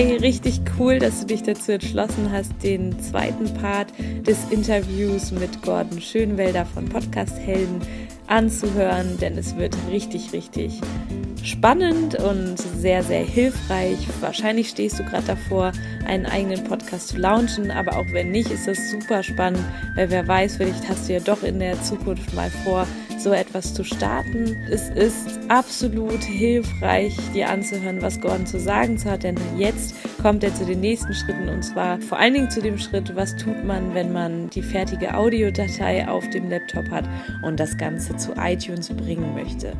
Hey, richtig cool, dass du dich dazu entschlossen hast, den zweiten Part des Interviews mit Gordon Schönwelder von Podcast Helden anzuhören, denn es wird richtig, richtig spannend und sehr, sehr hilfreich. Wahrscheinlich stehst du gerade davor, einen eigenen Podcast zu launchen, aber auch wenn nicht, ist das super spannend, weil wer weiß, vielleicht hast du ja doch in der Zukunft mal vor, so etwas zu starten. Es ist absolut hilfreich, dir anzuhören, was Gordon zu sagen hat, denn jetzt kommt er zu den nächsten Schritten und zwar vor allen Dingen zu dem Schritt, was tut man, wenn man die fertige Audiodatei auf dem Laptop hat und das Ganze zu iTunes bringen möchte.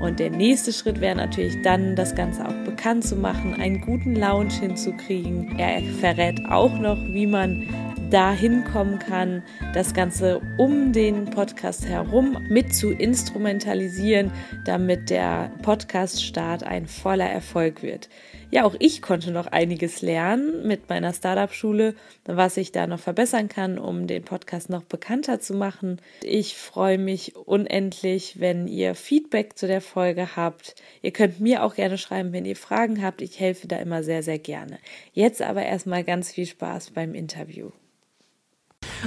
Und der nächste Schritt wäre natürlich dann, das Ganze auch bekannt zu machen, einen guten Launch hinzukriegen. Er verrät auch noch, wie man dahin kommen kann, das Ganze um den Podcast herum mit zu instrumentalisieren, damit der Podcast-Start ein voller Erfolg wird. Ja, auch ich konnte noch einiges lernen mit meiner Startup-Schule, was ich da noch verbessern kann, um den Podcast noch bekannter zu machen. Ich freue mich unendlich, wenn ihr Feedback zu der Folge habt. Ihr könnt mir auch gerne schreiben, wenn ihr Fragen habt. Ich helfe da immer sehr, sehr gerne. Jetzt aber erstmal ganz viel Spaß beim Interview.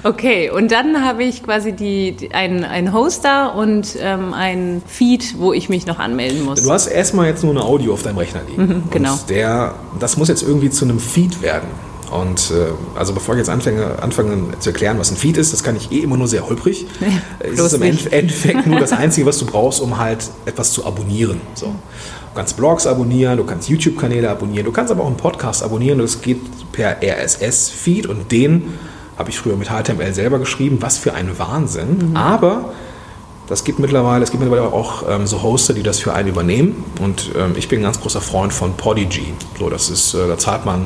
Okay, und dann habe ich quasi die, die einen, einen Hoster und ähm, einen Feed, wo ich mich noch anmelden muss. Du hast erstmal jetzt nur eine Audio auf deinem Rechner liegen. Mhm, genau. Und der, das muss jetzt irgendwie zu einem Feed werden. Und äh, also bevor ich jetzt anfange, anfange zu erklären, was ein Feed ist, das kann ich eh immer nur sehr holprig. Ja, es ist im nicht. Endeffekt nur das Einzige, was du brauchst, um halt etwas zu abonnieren. So. Du kannst Blogs abonnieren, du kannst YouTube-Kanäle abonnieren, du kannst aber auch einen Podcast abonnieren. Das geht per RSS-Feed und den habe ich früher mit HTML selber geschrieben. Was für ein Wahnsinn. Mhm. Aber das gibt mittlerweile, es gibt mittlerweile auch ähm, so Hoster, die das für einen übernehmen. Und ähm, ich bin ein ganz großer Freund von Podigy. So, das ist, äh, da zahlt man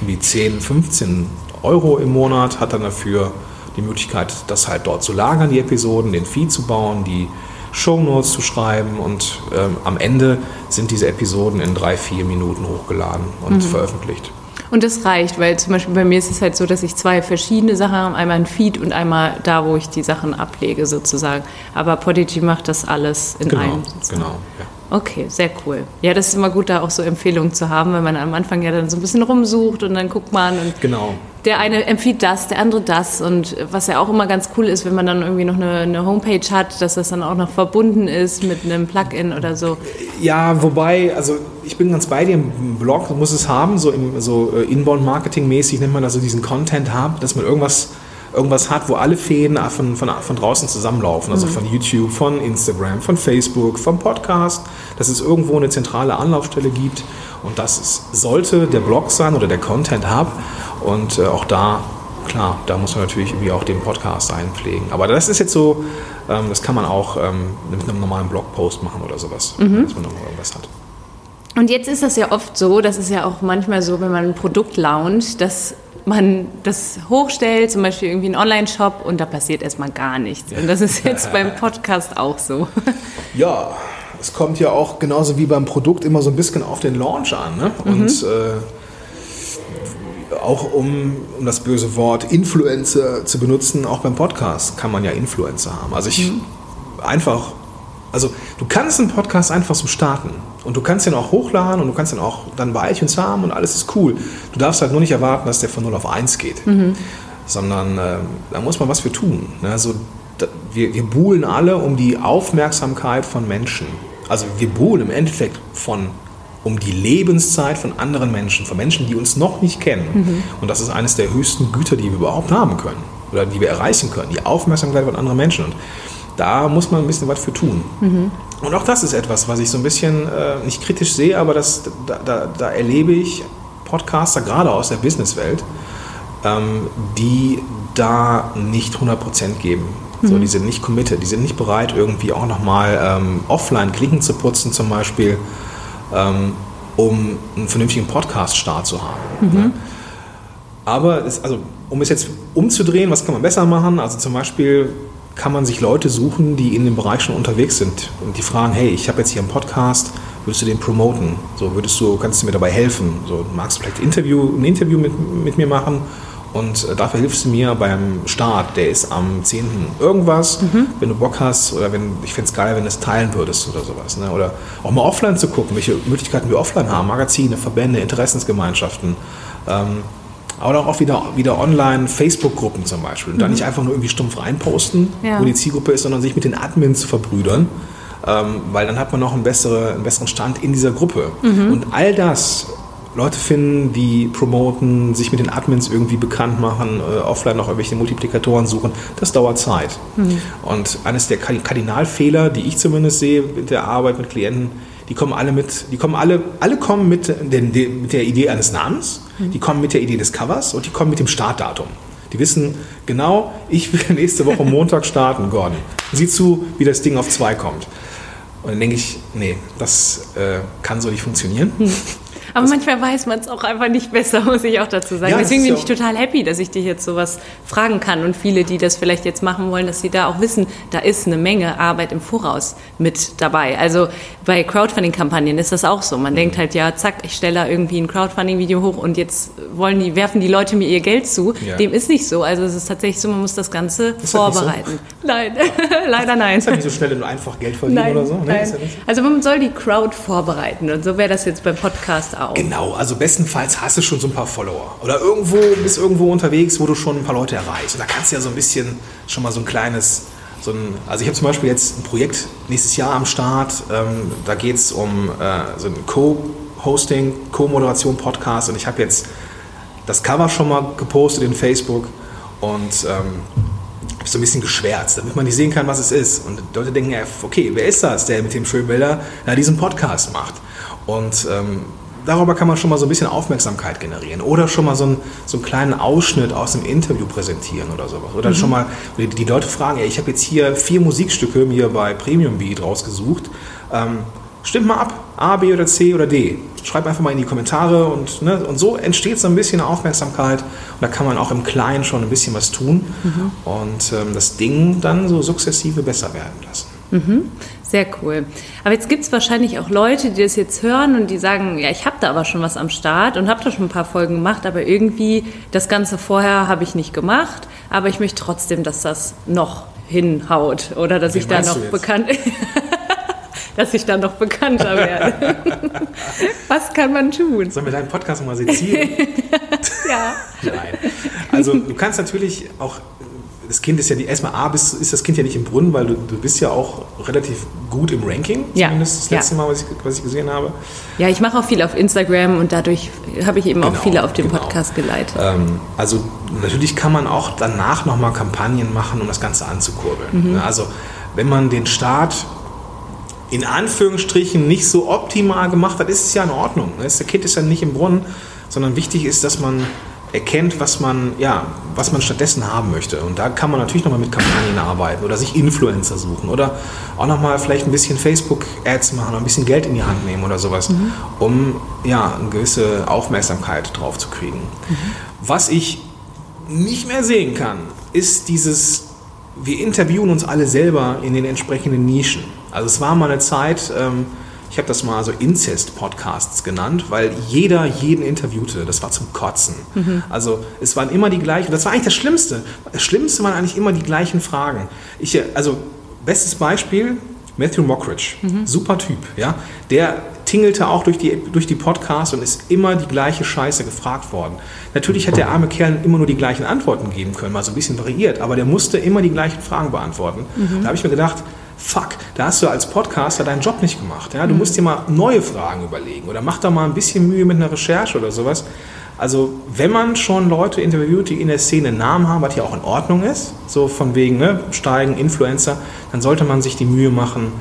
wie 10, 15 Euro im Monat, hat dann dafür die Möglichkeit, das halt dort zu lagern, die Episoden, den Feed zu bauen, die Shownotes zu schreiben und ähm, am Ende sind diese Episoden in drei, vier Minuten hochgeladen und mhm. veröffentlicht. Und das reicht, weil zum Beispiel bei mir ist es halt so, dass ich zwei verschiedene Sachen habe. Einmal ein Feed und einmal da, wo ich die Sachen ablege sozusagen. Aber Podigy macht das alles in genau, einem. Sozusagen. Genau, ja. Okay, sehr cool. Ja, das ist immer gut, da auch so Empfehlungen zu haben, wenn man am Anfang ja dann so ein bisschen rumsucht und dann guckt man und genau. Der eine empfiehlt das, der andere das und was ja auch immer ganz cool ist, wenn man dann irgendwie noch eine, eine Homepage hat, dass das dann auch noch verbunden ist mit einem Plugin oder so. Ja, wobei, also ich bin ganz bei dir, im Blog muss es haben, so, im, so äh, Inbound-Marketing-mäßig nennt man also diesen Content haben, dass man irgendwas irgendwas hat, wo alle Fäden von, von, von draußen zusammenlaufen, also mhm. von YouTube, von Instagram, von Facebook, vom Podcast, dass es irgendwo eine zentrale Anlaufstelle gibt und das ist, sollte der Blog sein oder der Content Hub und äh, auch da, klar, da muss man natürlich irgendwie auch den Podcast einpflegen. Aber das ist jetzt so, ähm, das kann man auch ähm, mit einem normalen Blogpost machen oder sowas, mhm. dass man noch irgendwas hat. Und jetzt ist das ja oft so, das ist ja auch manchmal so, wenn man ein Produkt launcht, dass man das hochstellt, zum Beispiel irgendwie einen Online-Shop und da passiert erstmal gar nichts. Und das ist jetzt beim Podcast auch so. Ja, es kommt ja auch genauso wie beim Produkt immer so ein bisschen auf den Launch an. Ne? Und mhm. äh, auch um, um das böse Wort Influencer zu benutzen, auch beim Podcast kann man ja Influencer haben. Also ich mhm. einfach also du kannst einen Podcast einfach so starten und du kannst den auch hochladen und du kannst den auch dann bei iTunes haben und alles ist cool. Du darfst halt nur nicht erwarten, dass der von 0 auf 1 geht, mhm. sondern äh, da muss man was für tun. Ne? Also, da, wir, wir buhlen alle um die Aufmerksamkeit von Menschen. Also wir buhlen im Endeffekt von um die Lebenszeit von anderen Menschen, von Menschen, die uns noch nicht kennen. Mhm. Und das ist eines der höchsten Güter, die wir überhaupt haben können oder die wir erreichen können, die Aufmerksamkeit von anderen Menschen. Und da muss man ein bisschen was für tun. Mhm. Und auch das ist etwas, was ich so ein bisschen äh, nicht kritisch sehe, aber das, da, da, da erlebe ich Podcaster, gerade aus der Businesswelt, ähm, die da nicht 100% geben. Mhm. So, die sind nicht committed, die sind nicht bereit, irgendwie auch nochmal ähm, offline Klinken zu putzen zum Beispiel, ähm, um einen vernünftigen Podcast-Start zu haben. Mhm. Ne? Aber es, also, um es jetzt umzudrehen, was kann man besser machen? Also zum Beispiel kann man sich Leute suchen, die in dem Bereich schon unterwegs sind und die fragen, hey, ich habe jetzt hier einen Podcast, würdest du den promoten? So würdest du, kannst du mir dabei helfen? So magst du vielleicht Interview, ein Interview mit, mit mir machen? Und äh, dafür hilfst du mir beim Start, der ist am 10. irgendwas, mhm. wenn du Bock hast, oder wenn, ich fände es geil, wenn du es teilen würdest oder sowas. Ne? Oder auch mal offline zu gucken, welche Möglichkeiten wir offline haben, Magazine, Verbände, Interessensgemeinschaften. Ähm, aber auch wieder, wieder online Facebook-Gruppen zum Beispiel. Und mhm. da nicht einfach nur irgendwie stumpf reinposten, ja. wo die Zielgruppe ist, sondern sich mit den Admins zu verbrüdern. Ähm, weil dann hat man noch einen, bessere, einen besseren Stand in dieser Gruppe. Mhm. Und all das Leute finden, die promoten, sich mit den Admins irgendwie bekannt machen, äh, offline noch irgendwelche Multiplikatoren suchen, das dauert Zeit. Mhm. Und eines der Kardinalfehler, die ich zumindest sehe mit der Arbeit mit Klienten, die kommen alle mit, die kommen alle, alle kommen mit, den, mit der Idee eines Namens, mhm. die kommen mit der Idee des Covers und die kommen mit dem Startdatum. Die wissen genau, ich will nächste Woche Montag starten, Gordon. Sieh zu, wie das Ding auf zwei kommt. Und dann denke ich, nee, das äh, kann so nicht funktionieren. Mhm. Aber manchmal weiß man es auch einfach nicht besser, muss ich auch dazu sagen. Ja, Deswegen bin ich total happy, dass ich dich jetzt sowas fragen kann und viele, die das vielleicht jetzt machen wollen, dass sie da auch wissen, da ist eine Menge Arbeit im Voraus mit dabei. Also bei Crowdfunding-Kampagnen ist das auch so. Man mhm. denkt halt, ja, zack, ich stelle da irgendwie ein Crowdfunding-Video hoch und jetzt wollen die, werfen die Leute mir ihr Geld zu. Ja. Dem ist nicht so. Also es ist tatsächlich so, man muss das Ganze ist vorbereiten. So? Nein, leider nein. Ist das nicht so schnell und einfach Geld verdienen nein, oder so? Nee, nein. Also man soll die Crowd vorbereiten und so wäre das jetzt beim Podcast auch auch. Genau, also bestenfalls hast du schon so ein paar Follower. Oder irgendwo bist irgendwo unterwegs, wo du schon ein paar Leute erreichst. Und da kannst du ja so ein bisschen schon mal so ein kleines. So ein, also ich habe zum Beispiel jetzt ein Projekt nächstes Jahr am Start. Ähm, da geht es um äh, so ein Co-Hosting, Co-Moderation, Podcast. Und ich habe jetzt das Cover schon mal gepostet in Facebook und ähm, habe so ein bisschen geschwärzt, damit man nicht sehen kann, was es ist. Und Leute denken ja, okay, wer ist das, der mit dem schönen Bilder ja, diesen Podcast macht? Und ähm, darüber kann man schon mal so ein bisschen Aufmerksamkeit generieren oder schon mal so einen, so einen kleinen Ausschnitt aus dem Interview präsentieren oder sowas. Oder mhm. schon mal die, die, Leute fragen, ey, ich habe jetzt hier vier Musikstücke mir bei Premium Beat rausgesucht. Ähm, stimmt mal ab, A, B oder C oder D. Schreibt einfach mal in die Kommentare und, ne, und so entsteht so ein bisschen Aufmerksamkeit und da kann man auch im Kleinen schon ein bisschen was tun mhm. und ähm, das Ding dann so sukzessive besser werden lassen. Mhm. Sehr cool. Aber jetzt gibt es wahrscheinlich auch Leute, die das jetzt hören und die sagen, ja, ich habe da aber schon was am Start und habe da schon ein paar Folgen gemacht, aber irgendwie das Ganze vorher habe ich nicht gemacht, aber ich möchte trotzdem, dass das noch hinhaut oder dass Wie ich da noch bekannt dass ich da noch bekannter werde. Was kann man tun? Sollen wir deinen Podcast mal sezieren? ja. Nein. Also du kannst natürlich auch das Kind ist ja die, erstmal A, bist, ist das Kind ja nicht im Brunnen, weil du, du bist ja auch relativ gut im Ranking, ja. zumindest das letzte ja. Mal, was ich, was ich gesehen habe. Ja, ich mache auch viel auf Instagram und dadurch habe ich eben genau, auch viele auf den genau. Podcast geleitet. Ähm, also natürlich kann man auch danach nochmal Kampagnen machen, um das Ganze anzukurbeln. Mhm. Also wenn man den Start in Anführungsstrichen nicht so optimal gemacht hat, ist es ja in Ordnung. Das Kind ist ja nicht im Brunnen, sondern wichtig ist, dass man erkennt, was man, ja, was man stattdessen haben möchte. Und da kann man natürlich nochmal mit Kampagnen arbeiten oder sich Influencer suchen oder auch nochmal vielleicht ein bisschen Facebook-Ads machen oder ein bisschen Geld in die Hand nehmen oder sowas, mhm. um ja, eine gewisse Aufmerksamkeit drauf zu kriegen. Mhm. Was ich nicht mehr sehen kann, ist dieses, wir interviewen uns alle selber in den entsprechenden Nischen. Also es war mal eine Zeit, ähm, ich habe das mal so Inzest-Podcasts genannt, weil jeder jeden interviewte. Das war zum Kotzen. Mhm. Also es waren immer die gleichen. Das war eigentlich das Schlimmste. Das Schlimmste waren eigentlich immer die gleichen Fragen. Ich, also bestes Beispiel, Matthew Mockridge, mhm. super Typ, ja. Der tingelte auch durch die, durch die Podcasts und ist immer die gleiche Scheiße gefragt worden. Natürlich hat der arme Kerl immer nur die gleichen Antworten geben können, mal so ein bisschen variiert, aber der musste immer die gleichen Fragen beantworten. Mhm. Da habe ich mir gedacht, fuck, da hast du als Podcaster deinen Job nicht gemacht. Ja? Du mhm. musst dir mal neue Fragen überlegen oder mach da mal ein bisschen Mühe mit einer Recherche oder sowas. Also wenn man schon Leute interviewt, die in der Szene einen Namen haben, was ja auch in Ordnung ist, so von wegen ne, steigen, Influencer, dann sollte man sich die Mühe machen,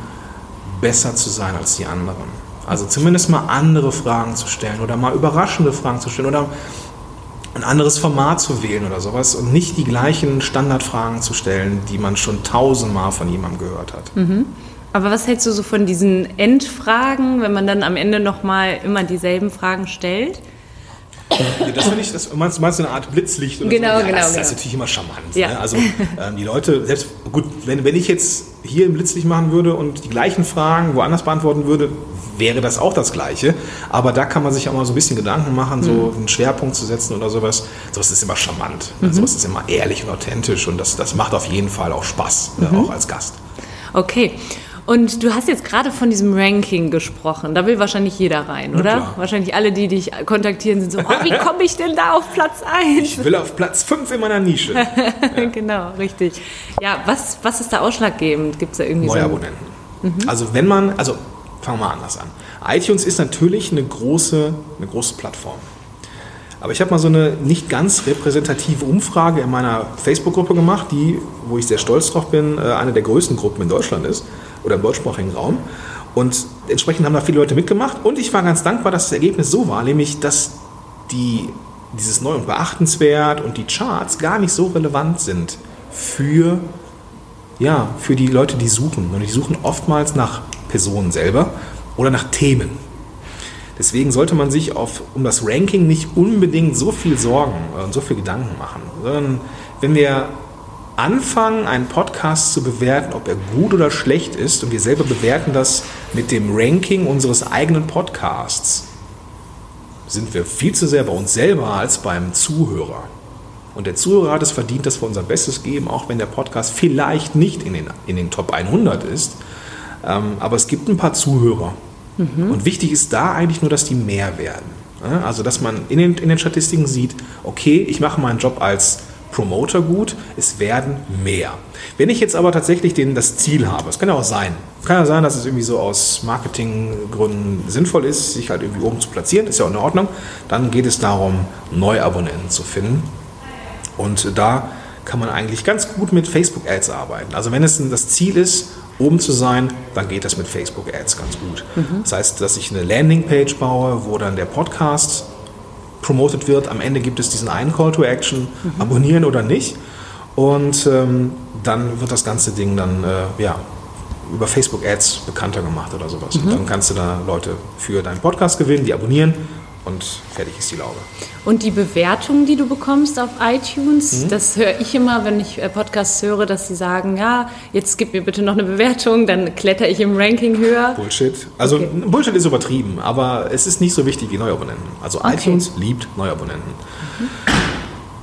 besser zu sein als die anderen. Also zumindest mal andere Fragen zu stellen oder mal überraschende Fragen zu stellen oder ein anderes Format zu wählen oder sowas und nicht die gleichen Standardfragen zu stellen, die man schon tausendmal von jemandem gehört hat. Mhm. Aber was hältst du so von diesen Endfragen, wenn man dann am Ende nochmal immer dieselben Fragen stellt? Das finde ich, das meinst, meinst du eine Art Blitzlicht oder genau, so? Ja, genau, das, genau. das ist natürlich immer charmant. Ja. Ne? Also ähm, die Leute, selbst gut, wenn, wenn ich jetzt hier ein Blitzlicht machen würde und die gleichen Fragen woanders beantworten würde, wäre das auch das Gleiche. Aber da kann man sich auch mal so ein bisschen Gedanken machen, so Mhm. einen Schwerpunkt zu setzen oder sowas. Sowas ist immer charmant. Ne? Mhm. Sowas ist immer ehrlich und authentisch und das, das macht auf jeden Fall auch Spaß, ne? Mhm. auch als Gast. Okay. Und du hast jetzt gerade von diesem Ranking gesprochen. Da will wahrscheinlich jeder rein, oder? Wahrscheinlich alle, die dich kontaktieren, sind so, oh, wie komme ich denn da auf Platz 1? Ich will auf Platz 5 in meiner Nische. genau, richtig. Ja, was, was ist da ausschlaggebend? Gibt es da irgendwie Neue so... Abonnenten. Also wenn man, also fangen wir mal anders an. iTunes ist natürlich eine große, eine große Plattform. Aber ich habe mal so eine nicht ganz repräsentative Umfrage in meiner Facebook-Gruppe gemacht, die, wo ich sehr stolz drauf bin, äh, eine der größten Gruppen in Deutschland ist oder im deutschsprachigen Raum. Und entsprechend haben da viele Leute mitgemacht und ich war ganz dankbar, dass das Ergebnis so war, nämlich dass die, dieses Neu- und Beachtenswert und die Charts gar nicht so relevant sind für ja, für die Leute, die suchen. Und die suchen oftmals nach Personen selber oder nach Themen. Deswegen sollte man sich auf, um das Ranking nicht unbedingt so viel Sorgen und so viel Gedanken machen, sondern wenn wir anfangen, einen Podcast zu bewerten, ob er gut oder schlecht ist, und wir selber bewerten das mit dem Ranking unseres eigenen Podcasts, sind wir viel zu sehr bei uns selber als beim Zuhörer. Und der Zuhörer hat es verdient, dass wir unser Bestes geben, auch wenn der Podcast vielleicht nicht in den, in den Top 100 ist. Ähm, aber es gibt ein paar Zuhörer. Und wichtig ist da eigentlich nur, dass die mehr werden. Also, dass man in den, in den Statistiken sieht, okay, ich mache meinen Job als Promoter gut, es werden mehr. Wenn ich jetzt aber tatsächlich den, das Ziel habe, es kann ja auch sein, kann ja sein, dass es irgendwie so aus Marketinggründen sinnvoll ist, sich halt irgendwie oben zu platzieren, ist ja auch in Ordnung, dann geht es darum, Neuabonnenten zu finden. Und da kann man eigentlich ganz gut mit Facebook-Ads arbeiten. Also wenn es das Ziel ist, oben zu sein, dann geht das mit Facebook-Ads ganz gut. Das heißt, dass ich eine Landingpage baue, wo dann der Podcast promotet wird. Am Ende gibt es diesen einen Call to Action, abonnieren oder nicht. Und ähm, dann wird das ganze Ding dann äh, ja, über Facebook-Ads bekannter gemacht oder sowas. Und dann kannst du da Leute für deinen Podcast gewinnen, die abonnieren und fertig ist die Laube. Und die Bewertungen, die du bekommst auf Mhm. iTunes, das höre ich immer, wenn ich äh, Podcasts höre, dass sie sagen, ja, jetzt gib mir bitte noch eine Bewertung, dann kletter ich im Ranking höher. Bullshit. Also Okay. Bullshit ist übertrieben, aber es ist nicht so wichtig wie Neuabonnenten. Also Okay. iTunes liebt Neuabonnenten.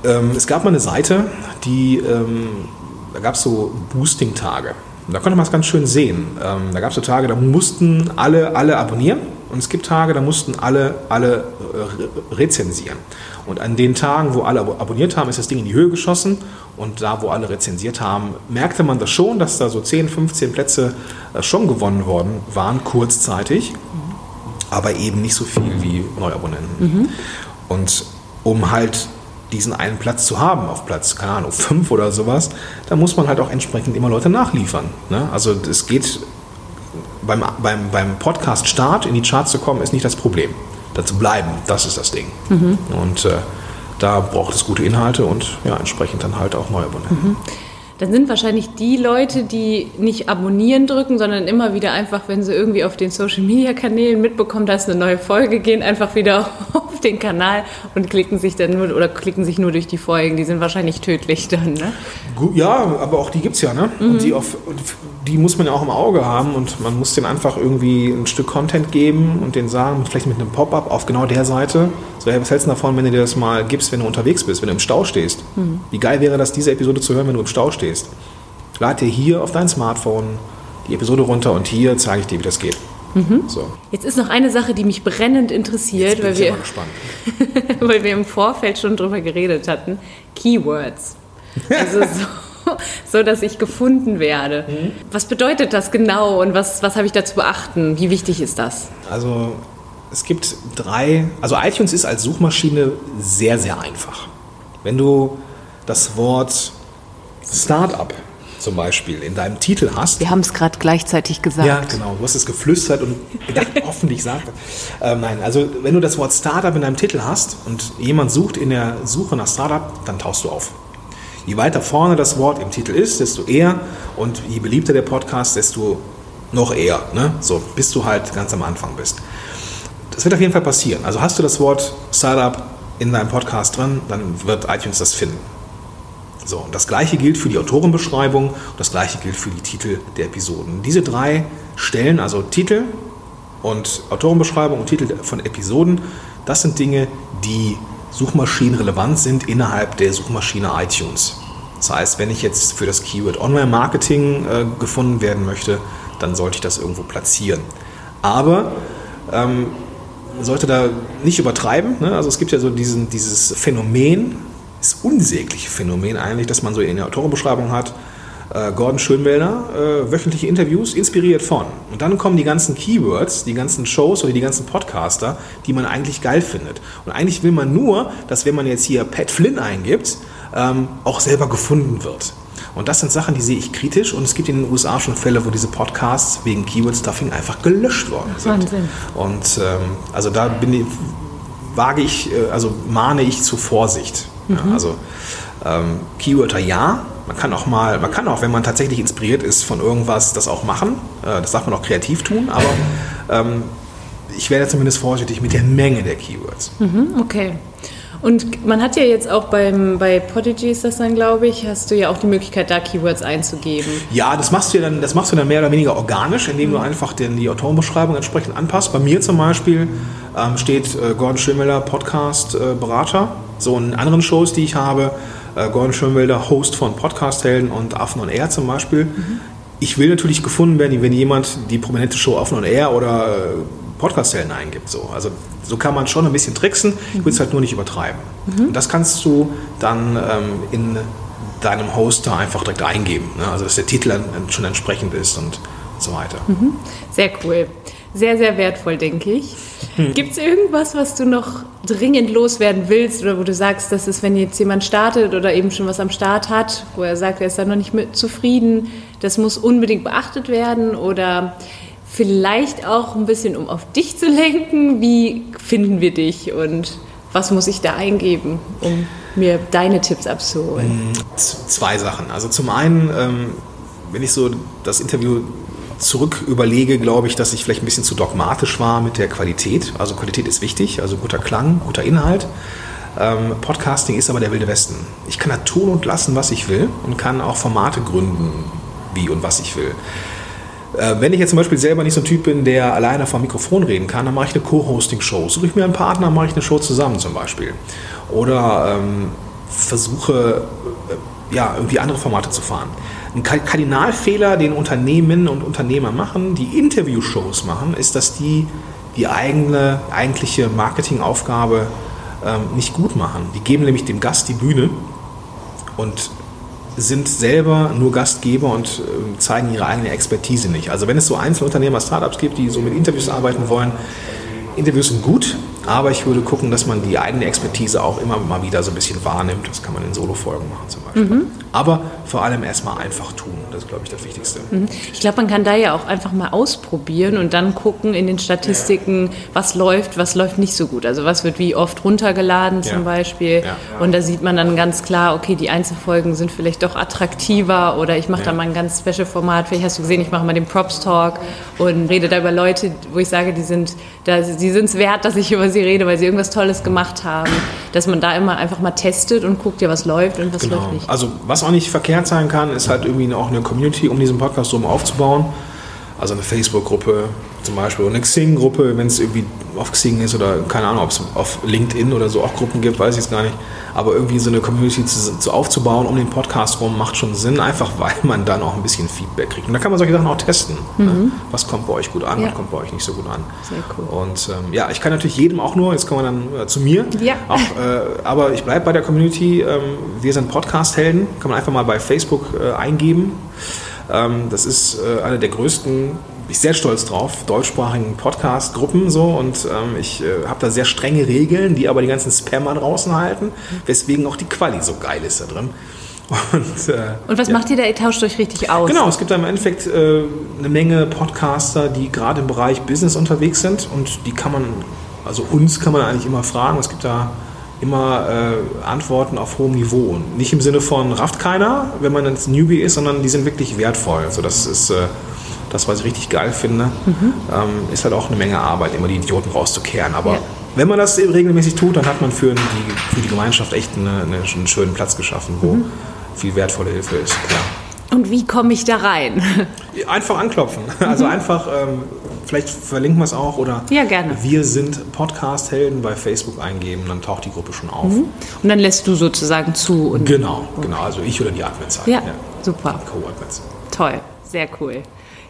Ähm, es gab mal eine Seite, die, ähm, da gab es so Boosting-Tage. Und da konnte man es ganz schön sehen. Ähm, da gab es so Tage, da mussten alle, alle abonnieren. Und es gibt Tage, da mussten alle, alle äh, re- rezensieren. Und an den Tagen, wo alle abo- abonniert haben, ist das Ding in die Höhe geschossen. Und da, wo alle rezensiert haben, merkte man das schon, dass da so 10, 15 Plätze äh, schon gewonnen worden waren, kurzzeitig. Aber eben nicht so viel wie Neuabonnenten. Und um halt diesen einen Platz zu haben, auf Platz, keine Ahnung, fünf oder sowas, da muss man halt auch entsprechend immer Leute nachliefern. Ne? Also es geht beim, beim, beim Podcast-Start in die Charts zu kommen, ist nicht das Problem. Da zu bleiben, das ist das Ding. Und äh, da braucht es gute Inhalte und ja, entsprechend dann halt auch Neuabonnenten. Dann sind wahrscheinlich die Leute, die nicht abonnieren drücken, sondern immer wieder einfach, wenn sie irgendwie auf den Social Media Kanälen mitbekommen, dass eine neue Folge gehen, einfach wieder auf den Kanal und klicken sich dann nur oder klicken sich nur durch die Folgen. Die sind wahrscheinlich tödlich dann, ne? Ja, aber auch die gibt es ja, ne? Und, die auf, die muss man ja auch im Auge haben und man muss denen einfach irgendwie ein Stück Content geben und denen sagen, vielleicht mit einem Pop-up auf genau der Seite. So, hey, was hältst du davon, wenn du dir das mal gibst, wenn du unterwegs bist, wenn du im Stau stehst? Wie geil wäre das, diese Episode zu hören, wenn du im Stau stehst? Lad dir hier auf dein Smartphone die Episode runter und hier zeige ich dir, wie das geht. So, Jetzt ist noch eine Sache, die mich brennend interessiert, weil wir, weil wir im Vorfeld schon drüber geredet hatten. Keywords. Also so, so dass ich gefunden werde. Mhm. Was bedeutet das genau und was, was habe ich da zu beachten? Wie wichtig ist das? Also es gibt drei, also iTunes ist als Suchmaschine sehr, sehr einfach. Wenn du das Wort Startup zum Beispiel in deinem Titel hast, Wir haben es gerade gleichzeitig gesagt. ja, genau. Du hast es geflüstert und gedacht, hoffentlich sagt er. Ähm, nein, also wenn du das Wort Startup in deinem Titel hast und jemand sucht in der Suche nach Startup, dann tauchst du auf. Je weiter vorne das Wort im Titel ist, desto eher und je beliebter der Podcast, desto noch eher. Ne? So, bis du halt ganz am Anfang bist. Das wird auf jeden Fall passieren. Also hast du das Wort Startup in deinem Podcast drin, dann wird iTunes das finden. So, und das gleiche gilt für die Autorenbeschreibung und das gleiche gilt für die Titel der Episoden. Diese drei Stellen, also Titel und Autorenbeschreibung und Titel von Episoden, das sind Dinge, die suchmaschinenrelevant sind innerhalb der Suchmaschine iTunes. Das heißt, wenn ich jetzt für das Keyword Online-Marketing äh, gefunden werden möchte, dann sollte ich das irgendwo platzieren. Aber ähm, sollte da nicht übertreiben. Ne? Also es gibt ja so diesen, dieses Phänomen, das unsägliche Phänomen eigentlich, dass man so in der Autorenbeschreibung hat, äh, Gordon Schönwelder, äh, wöchentliche Interviews, inspiriert von. Und dann kommen die ganzen Keywords, die ganzen Shows oder die ganzen Podcaster, die man eigentlich geil findet. Und eigentlich will man nur, dass wenn man jetzt hier Pat Flynn eingibt, ähm, auch selber gefunden wird. Und das sind Sachen, die sehe ich kritisch. Und es gibt in den USA schon Fälle, wo diese Podcasts wegen Keyword-Stuffing einfach gelöscht worden sind. Wahnsinn. Und ähm, also da bin ich, wage ich, äh, also mahne ich zu Vorsicht. Mhm. Ja, also ähm, Keywörter ja, man kann auch mal, man kann auch, wenn man tatsächlich inspiriert ist von irgendwas, das auch machen. Äh, das darf man auch kreativ tun, aber ähm, ich werde zumindest vorsichtig mit der Menge der Keywords. Mhm, okay. Und man hat ja jetzt auch beim, bei Podigy ist das dann, glaube ich, hast du ja auch die Möglichkeit, da Keywords einzugeben. Ja, das machst du ja dann, das machst du dann mehr oder weniger organisch, indem mhm. du einfach den, die Autorenbeschreibung entsprechend anpasst. Bei mir zum Beispiel ähm, steht äh, Gordon Schönwelder Podcast äh, Berater. So in anderen Shows, die ich habe, äh, Gordon Schönwelder Host von Podcast Helden und Affen on Air zum Beispiel. Mhm. Ich will natürlich gefunden werden, wenn jemand die prominente Show Affen on Air oder äh, Podcast Helden eingibt. So. Also so kann man schon ein bisschen tricksen, ich will es halt nur nicht übertreiben. Mhm. Und das kannst du dann ähm, in deinem Hoster einfach direkt eingeben. Ne? Also dass der Titel schon entsprechend ist und so weiter. Mhm. Sehr cool. Sehr, sehr wertvoll, denke ich. Hm. Gibt es irgendwas, was du noch dringend loswerden willst oder wo du sagst, dass es, wenn jetzt jemand startet oder eben schon was am Start hat, wo er sagt, er ist da noch nicht mit zufrieden, das muss unbedingt beachtet werden oder vielleicht auch ein bisschen, um auf dich zu lenken, wie finden wir dich und was muss ich da eingeben, um mir deine Tipps abzuholen? Hm, zwei Sachen. Also zum einen, ähm, wenn ich so das Interview zurück überlege, glaube ich, dass ich vielleicht ein bisschen zu dogmatisch war mit der Qualität. Also Qualität ist wichtig, also guter Klang, guter Inhalt. Ähm, Podcasting ist aber der wilde Westen. Ich kann da tun und lassen, was ich will und kann auch Formate gründen, wie und was ich will. Äh, wenn ich jetzt zum Beispiel selber nicht so ein Typ bin, der alleine vor dem Mikrofon reden kann, dann mache ich eine Co-Hosting-Show. Suche ich mir einen Partner, mache ich eine Show zusammen zum Beispiel. Oder ähm, versuche, äh, ja, irgendwie andere Formate zu fahren. Ein Kardinalfehler, den Unternehmen und Unternehmer machen, die Interview-Shows machen, ist, dass die die eigene, eigentliche Marketingaufgabe ähm, nicht gut machen. Die geben nämlich dem Gast die Bühne und sind selber nur Gastgeber und äh, zeigen ihre eigene Expertise nicht. Also wenn es so Einzelunternehmer, Startups gibt, die so mit Interviews arbeiten wollen, Interviews sind gut, aber ich würde gucken, dass man die eigene Expertise auch immer mal wieder so ein bisschen wahrnimmt. Das kann man in Solo-Folgen machen zum Beispiel. Mhm. Aber vor allem erstmal einfach tun. Das ist, glaube ich, das Wichtigste. Mhm. Ich glaube, man kann da ja auch einfach mal ausprobieren und dann gucken in den Statistiken, ja. was läuft, was läuft nicht so gut. Also was wird wie oft runtergeladen zum ja. Beispiel. Ja. Und da sieht man dann ganz klar, okay, die Einzelfolgen sind vielleicht doch attraktiver oder ich mache da mal ein ganz Special-Format. Vielleicht hast du gesehen, ich mache mal den Props-Talk und rede da über Leute, wo ich sage, die sind es wert, dass ich über sie rede, weil sie irgendwas Tolles gemacht haben. Dass man da immer einfach mal testet und guckt ja, was läuft und was genau. läuft nicht. Also was auch nicht verkehrt sein kann, ist halt irgendwie auch eine Community um diesen Podcast rum aufzubauen. Also eine Facebook-Gruppe zum Beispiel oder eine Xing-Gruppe, wenn es irgendwie auf Xing ist oder keine Ahnung, ob es auf LinkedIn oder so auch Gruppen gibt, weiß ich jetzt gar nicht. Aber irgendwie so eine Community zu, zu, aufzubauen um den Podcast rum macht schon Sinn, einfach weil man dann auch ein bisschen Feedback kriegt. Und da kann man solche Sachen auch testen. Ne? Mhm. Ne? Was kommt bei euch gut an, ja. was kommt bei euch nicht so gut an. Sehr cool. Und ähm, ja, ich kann natürlich jedem auch nur, jetzt kommen wir dann äh, zu mir, ja. auch, äh, aber ich bleibe bei der Community. Ähm, wir sind Podcast-Helden, kann man einfach mal bei Facebook äh, eingeben. Ähm, das ist äh, eine der größten, bin ich sehr stolz drauf, deutschsprachigen Podcast-Gruppen so und ähm, ich äh, habe da sehr strenge Regeln, die aber die ganzen Spammer draußen halten, weswegen auch die Quali so geil ist da drin. Und, äh, und, was ja. macht ihr da? Ihr tauscht euch richtig aus? Genau, es gibt da im Endeffekt äh, eine Menge Podcaster, die gerade im Bereich Business unterwegs sind und die kann man, also uns kann man eigentlich immer fragen. Es gibt da immer äh, Antworten auf hohem Niveau. Und nicht im Sinne von rafft keiner, wenn man ein Newbie ist, sondern die sind wirklich wertvoll. Also das ist äh, das, was ich richtig geil finde. Mhm. Ähm, ist halt auch eine Menge Arbeit, immer die Idioten rauszukehren. Aber ja. wenn man das regelmäßig tut, dann hat man für die, für die Gemeinschaft echt eine, eine, einen schönen Platz geschaffen, wo mhm. viel wertvolle Hilfe ist. Klar. Und wie komme ich da rein? Einfach anklopfen. Also mhm. einfach, ähm, vielleicht verlinken wir es auch oder ja, gerne. wir sind Podcast-Helden bei Facebook eingeben, dann taucht die Gruppe schon auf. Mhm. Und dann lässt du sozusagen zu. genau, okay. genau. Also ich oder die Admins halt. Ja, ja. super. Co-Admins. Toll, sehr cool.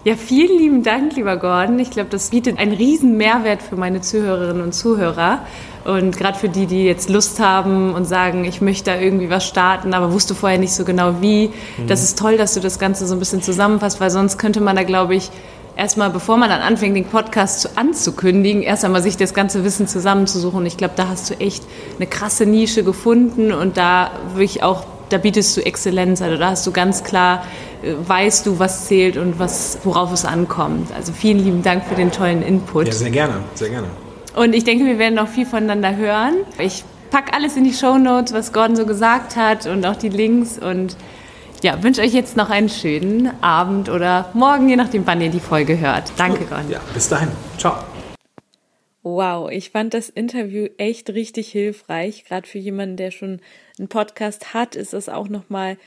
Ja, vielen lieben Dank, lieber Gordon. Ich glaube, das bietet einen riesen Mehrwert für meine Zuhörerinnen und Zuhörer. Und gerade für die, die jetzt Lust haben und sagen, ich möchte da irgendwie was starten, aber wusste vorher nicht so genau wie, mhm. das ist toll, dass du das Ganze so ein bisschen zusammenfasst, weil sonst könnte man da, glaube ich, erstmal, bevor man dann anfängt, den Podcast anzukündigen, erst einmal sich das ganze Wissen zusammenzusuchen. Ich glaube, da hast du echt eine krasse Nische gefunden und da würde ich auch da bietest du Exzellenz, also da hast du ganz klar, äh, weißt du, was zählt und was, worauf es ankommt. Also vielen lieben Dank für den tollen Input. Ja, sehr gerne, sehr gerne. Und ich denke, wir werden noch viel voneinander hören. Ich packe alles in die Show Notes, was Gordon so gesagt hat und auch die Links und ja, wünsche euch jetzt noch einen schönen Abend oder morgen, je nachdem, wann ihr die Folge hört. Danke, Gordon. Ja, bis dahin. Ciao. Wow, ich fand das Interview echt richtig hilfreich. Gerade für jemanden, der schon einen Podcast hat, ist das auch nochmal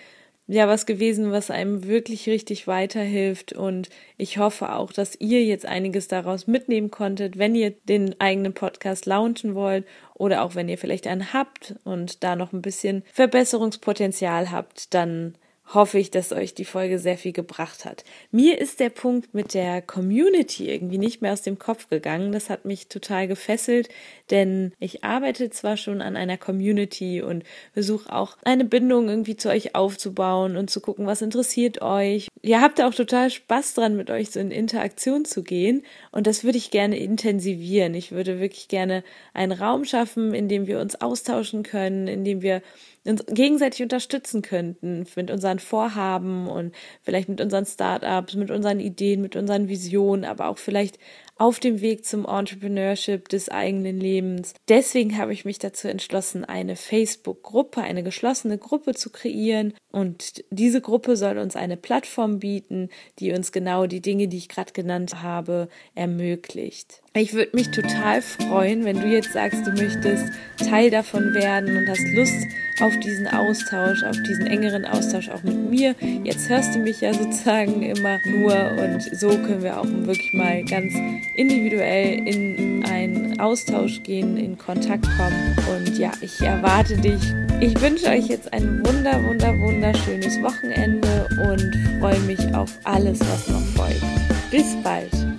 ja was gewesen, was einem wirklich richtig weiterhilft. Und ich hoffe auch, dass ihr jetzt einiges daraus mitnehmen konntet, wenn ihr den eigenen Podcast launchen wollt oder auch wenn ihr vielleicht einen habt und da noch ein bisschen Verbesserungspotenzial habt, dann hoffe ich, dass euch die Folge sehr viel gebracht hat. Mir ist der Punkt mit der Community irgendwie nicht mehr aus dem Kopf gegangen. Das hat mich total gefesselt, denn ich arbeite zwar schon an einer Community und versuche auch eine Bindung irgendwie zu euch aufzubauen und zu gucken, was interessiert euch. Ihr habt auch total Spaß dran, mit euch so in Interaktion zu gehen und das würde ich gerne intensivieren. Ich würde wirklich gerne einen Raum schaffen, in dem wir uns austauschen können, in dem wir uns gegenseitig unterstützen könnten mit unseren Vorhaben und vielleicht mit unseren Startups, mit unseren Ideen, mit unseren Visionen, aber auch vielleicht auf dem Weg zum Entrepreneurship des eigenen Lebens. Deswegen habe ich mich dazu entschlossen, eine Facebook-Gruppe, eine geschlossene Gruppe zu kreieren. Und diese Gruppe soll uns eine Plattform bieten, die uns genau die Dinge, die ich gerade genannt habe, ermöglicht. Ich würde mich total freuen, wenn du jetzt sagst, du möchtest Teil davon werden und hast Lust auf diesen Austausch, auf diesen engeren Austausch auch mit mir. Jetzt hörst du mich ja sozusagen immer nur und so können wir auch wirklich mal ganz individuell in einen Austausch gehen, in Kontakt kommen. Und ja, ich erwarte dich. Ich wünsche euch jetzt ein wunder, wunder, wunderschönes Wochenende und freue mich auf alles, was noch folgt. Bis bald.